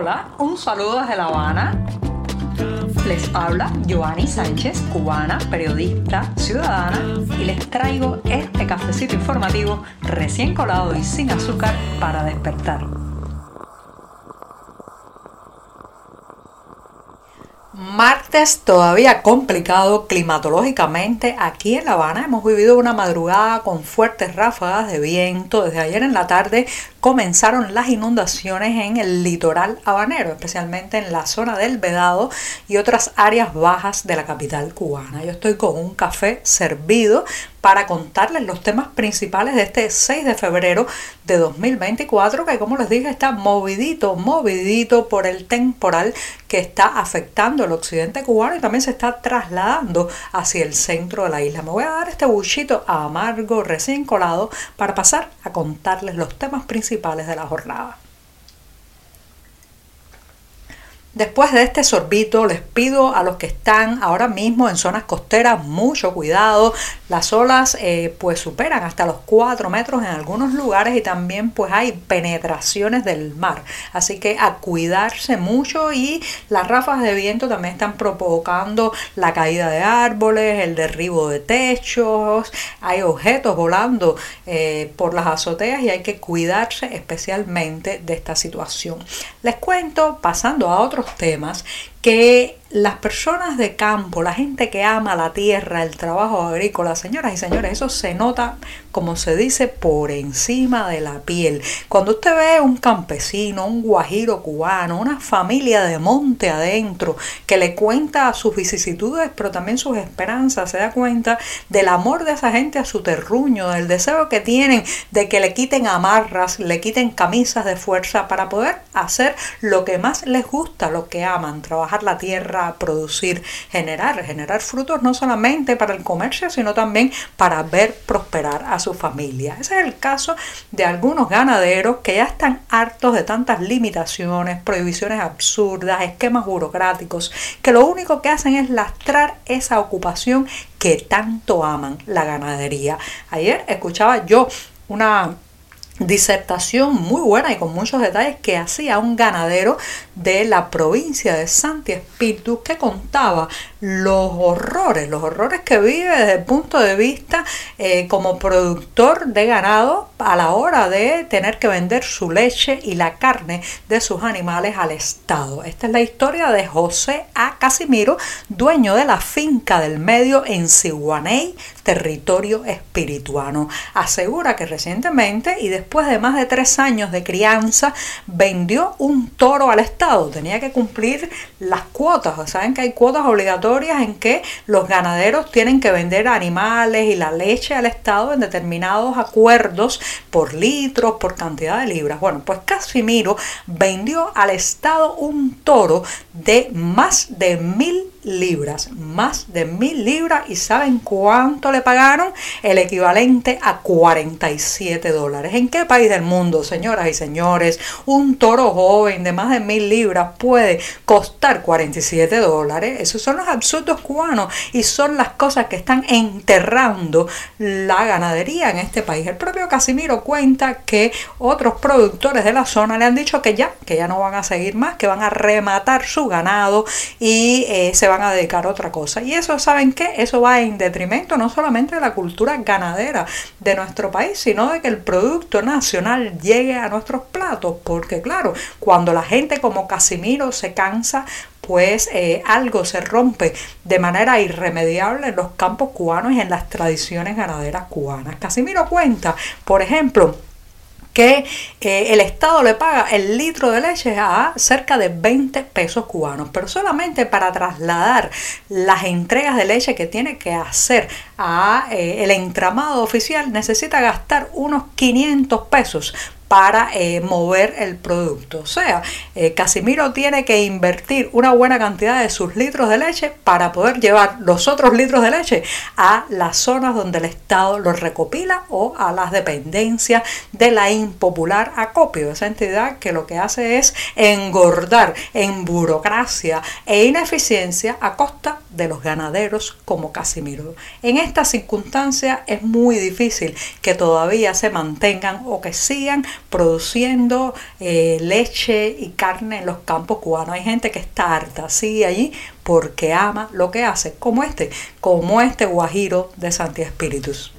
Hola, un saludo desde La Habana. Les habla Joanny Sánchez, cubana, periodista, ciudadana, y les traigo este cafecito informativo recién colado y sin azúcar para despertar. Martes todavía complicado climatológicamente. Aquí en La Habana hemos vivido una madrugada con fuertes ráfagas de viento. Desde ayer en la tarde comenzaron las inundaciones en el litoral habanero, especialmente en la zona del Vedado y otras áreas bajas de la capital cubana. Yo estoy con un café servido para contarles los temas principales de este 6 de febrero de 2024, que como les dije está movidito, movidito por el temporal que está afectando el occidente cubano y también se está trasladando hacia el centro de la isla. Me voy a dar este buchito amargo, recién colado, para pasar a contarles los temas principales de la jornada. Después de este sorbito les pido a los que están ahora mismo en zonas costeras mucho cuidado. Las olas eh, pues superan hasta los 4 metros en algunos lugares y también pues hay penetraciones del mar. Así que a cuidarse mucho y las ráfagas de viento también están provocando la caída de árboles, el derribo de techos. Hay objetos volando eh, por las azoteas y hay que cuidarse especialmente de esta situación. Les cuento pasando a otros temas que las personas de campo, la gente que ama la tierra, el trabajo agrícola, señoras y señores, eso se nota, como se dice, por encima de la piel. Cuando usted ve un campesino, un guajiro cubano, una familia de monte adentro, que le cuenta sus vicisitudes, pero también sus esperanzas, se da cuenta del amor de esa gente a su terruño, del deseo que tienen de que le quiten amarras, le quiten camisas de fuerza para poder hacer lo que más les gusta, lo que aman, trabajar la tierra, producir, generar, generar frutos no solamente para el comercio, sino también para ver prosperar a su familia. Ese es el caso de algunos ganaderos que ya están hartos de tantas limitaciones, prohibiciones absurdas, esquemas burocráticos, que lo único que hacen es lastrar esa ocupación que tanto aman, la ganadería. Ayer escuchaba yo una disertación muy buena y con muchos detalles que hacía un ganadero de la provincia de Santi Espíritu que contaba los horrores, los horrores que vive desde el punto de vista eh, como productor de ganado a la hora de tener que vender su leche y la carne de sus animales al Estado. Esta es la historia de José A. Casimiro, dueño de la finca del medio en Siguaney, territorio espirituano. Asegura que recientemente y después de más de tres años de crianza vendió un toro al Estado. Tenía que cumplir las cuotas. Saben que hay cuotas obligatorias en que los ganaderos tienen que vender animales y la leche al Estado en determinados acuerdos por litros, por cantidad de libras. Bueno, pues Casimiro vendió al Estado un toro de más de mil libras, más de mil libras y ¿saben cuánto le pagaron? El equivalente a 47 dólares. ¿En qué país del mundo, señoras y señores, un toro joven de más de mil libras puede costar 47 dólares? Esos son los absurdos cubanos y son las cosas que están enterrando la ganadería en este país. El propio Casimiro cuenta que otros productores de la zona le han dicho que ya, que ya no van a seguir más, que van a rematar su ganado y eh, se van a dedicar a otra cosa. Y eso, ¿saben qué? Eso va en detrimento no solamente de la cultura ganadera de nuestro país, sino de que el producto nacional llegue a nuestros platos. Porque claro, cuando la gente como Casimiro se cansa, pues eh, algo se rompe de manera irremediable en los campos cubanos y en las tradiciones ganaderas cubanas. Casimiro cuenta, por ejemplo, que eh, el Estado le paga el litro de leche a cerca de 20 pesos cubanos, pero solamente para trasladar las entregas de leche que tiene que hacer a eh, el entramado oficial necesita gastar unos 500 pesos para eh, mover el producto. O sea, eh, Casimiro tiene que invertir una buena cantidad de sus litros de leche para poder llevar los otros litros de leche a las zonas donde el Estado los recopila o a las dependencias de la impopular acopio, esa entidad que lo que hace es engordar en burocracia e ineficiencia a costa de los ganaderos como Casimiro. En esta circunstancia es muy difícil que todavía se mantengan o que sigan produciendo eh, leche y carne en los campos cubanos. Hay gente que está harta, sigue allí porque ama lo que hace, como este, como este guajiro de Santi Espíritus.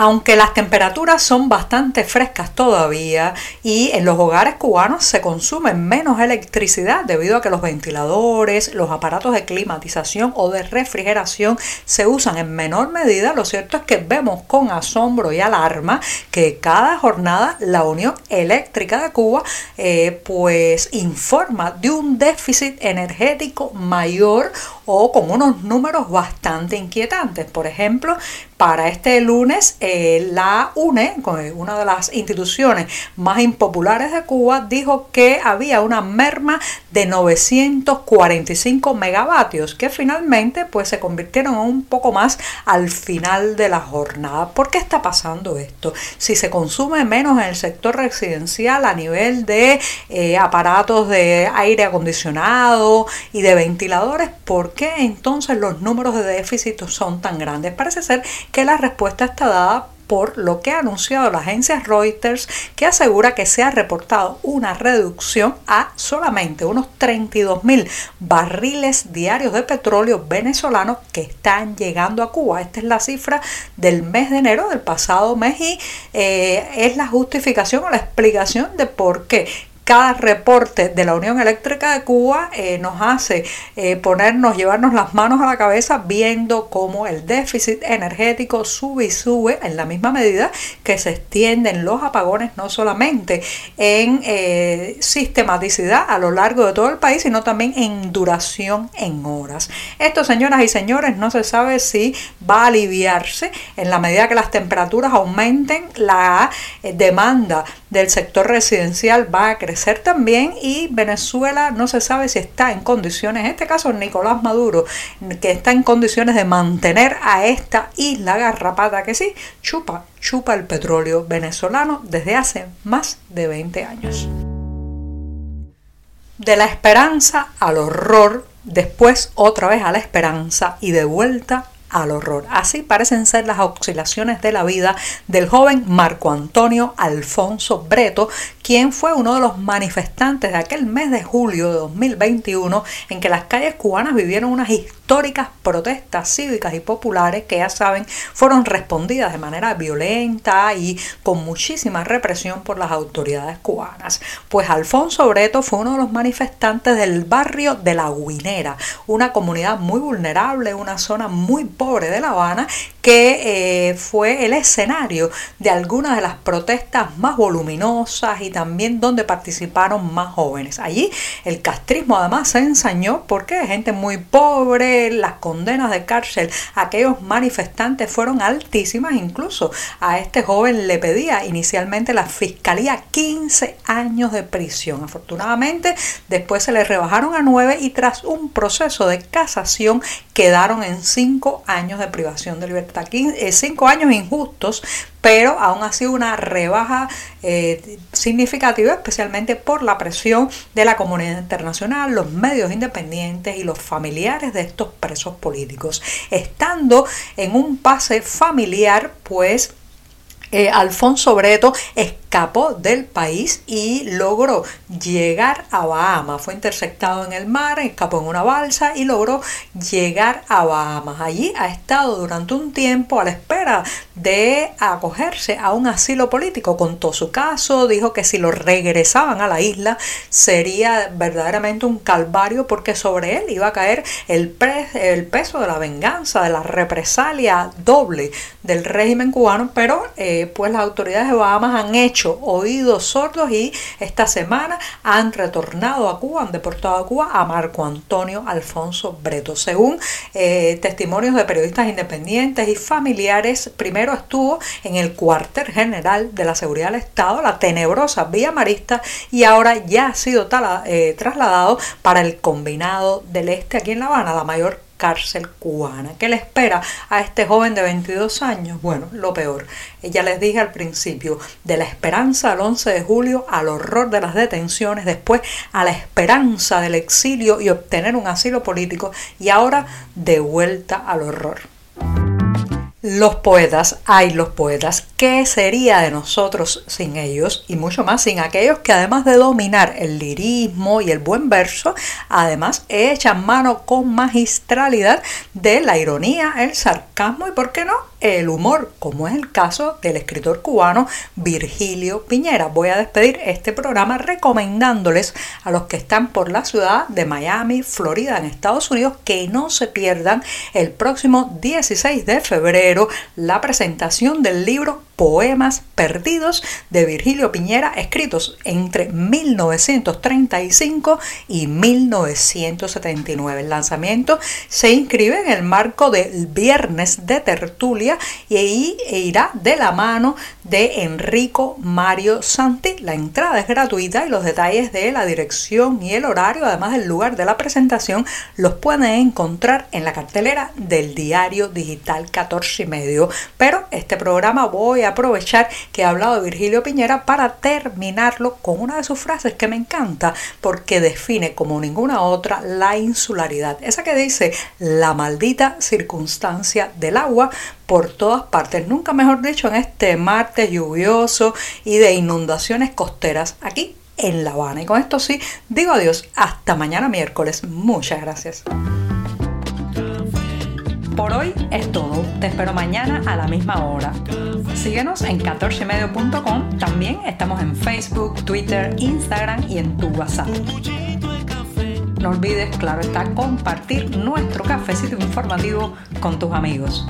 Aunque las temperaturas son bastante frescas todavía y en los hogares cubanos se consume menos electricidad debido a que los ventiladores, los aparatos de climatización o de refrigeración se usan en menor medida, lo cierto es que vemos con asombro y alarma que cada jornada la Unión Eléctrica de Cuba eh, pues informa de un déficit energético mayor o con unos números bastante inquietantes. Por ejemplo, para este lunes, eh, la UNE, una de las instituciones más impopulares de Cuba, dijo que había una merma de 945 megavatios, que finalmente pues, se convirtieron un poco más al final de la jornada. ¿Por qué está pasando esto? Si se consume menos en el sector residencial a nivel de eh, aparatos de aire acondicionado y de ventiladores, ¿por qué entonces los números de déficit son tan grandes? Parece ser que la respuesta está dada por lo que ha anunciado la agencia Reuters, que asegura que se ha reportado una reducción a solamente unos 32 mil barriles diarios de petróleo venezolano que están llegando a Cuba. Esta es la cifra del mes de enero del pasado mes y eh, es la justificación o la explicación de por qué cada reporte de la Unión Eléctrica de Cuba eh, nos hace eh, ponernos, llevarnos las manos a la cabeza viendo cómo el déficit energético sube y sube en la misma medida que se extienden los apagones no solamente en eh, sistematicidad a lo largo de todo el país, sino también en duración en horas. Esto, señoras y señores, no se sabe si va a aliviarse en la medida que las temperaturas aumenten, la demanda del sector residencial va a crecer también y Venezuela no se sabe si está en condiciones, en este caso Nicolás Maduro, que está en condiciones de mantener a esta isla garrapata que sí, chupa, chupa el petróleo venezolano desde hace más de 20 años. De la esperanza al horror, después otra vez a la esperanza y de vuelta al horror. Así parecen ser las oscilaciones de la vida del joven Marco Antonio Alfonso Breto, quien fue uno de los manifestantes de aquel mes de julio de 2021 en que las calles cubanas vivieron unas históricas protestas cívicas y populares que ya saben fueron respondidas de manera violenta y con muchísima represión por las autoridades cubanas. Pues Alfonso Breto fue uno de los manifestantes del barrio de La Guinera, una comunidad muy vulnerable, una zona muy pobre de La Habana que eh, fue el escenario de algunas de las protestas más voluminosas y también donde participaron más jóvenes. Allí el castrismo además se ensañó porque gente muy pobre, las condenas de cárcel aquellos manifestantes fueron altísimas, incluso a este joven le pedía inicialmente la fiscalía 15 años de prisión. Afortunadamente después se le rebajaron a 9 y tras un proceso de casación quedaron en 5 años de privación de libertad eh, cinco años injustos, pero aún así una rebaja eh, significativa, especialmente por la presión de la comunidad internacional, los medios independientes y los familiares de estos presos políticos. Estando en un pase familiar, pues eh, Alfonso Breto escapó del país y logró llegar a Bahamas. Fue interceptado en el mar, escapó en una balsa y logró llegar a Bahamas. Allí ha estado durante un tiempo a la espera de acogerse a un asilo político. Contó su caso, dijo que si lo regresaban a la isla sería verdaderamente un calvario porque sobre él iba a caer el, peso de la venganza, de la represalia doble del régimen cubano, pero eh, pues las autoridades de Bahamas han hecho oídos sordos y esta semana han retornado a Cuba, han deportado a Cuba a Marco Antonio Alfonso Breto. Según eh, testimonios de periodistas independientes y familiares, primero estuvo en el cuartel general de la seguridad del Estado, la tenebrosa Villa Marista, y ahora ya ha sido eh, trasladado para el combinado del Este aquí en La Habana, la mayor cárcel cubana. ¿Qué le espera a este joven de 22 años? Bueno, lo peor. Ya les dije al principio, de la esperanza al 11 de julio, al horror de las detenciones, después a la esperanza del exilio y obtener un asilo político y ahora de vuelta al horror. Los poetas, ay los poetas, ¿qué sería de nosotros sin ellos? Y mucho más sin aquellos que además de dominar el lirismo y el buen verso, además echan mano con magistralidad de la ironía, el sarcasmo y, ¿por qué no?, el humor, como es el caso del escritor cubano Virgilio Piñera. Voy a despedir este programa recomendándoles a los que están por la ciudad de Miami, Florida, en Estados Unidos, que no se pierdan el próximo 16 de febrero la presentación del libro Poemas Perdidos de Virgilio Piñera, escritos entre 1935 y 1979. El lanzamiento se inscribe en el marco del Viernes de Tertulia y ahí irá de la mano de Enrico Mario Santi. La entrada es gratuita y los detalles de la dirección y el horario, además del lugar de la presentación, los pueden encontrar en la cartelera del diario digital 14 y medio. Pero este programa voy a aprovechar que he hablado Virgilio Piñera para terminarlo con una de sus frases que me encanta porque define como ninguna otra la insularidad. Esa que dice la maldita circunstancia del agua por todas partes. Nunca mejor dicho en este martes lluvioso y de inundaciones costeras aquí en La Habana. Y con esto sí, digo adiós. Hasta mañana miércoles. Muchas gracias. Por hoy es todo. Te espero mañana a la misma hora. Síguenos en 14medio.com. También estamos en Facebook, Twitter, Instagram y en tu WhatsApp. No olvides, claro está, compartir nuestro cafecito informativo con tus amigos.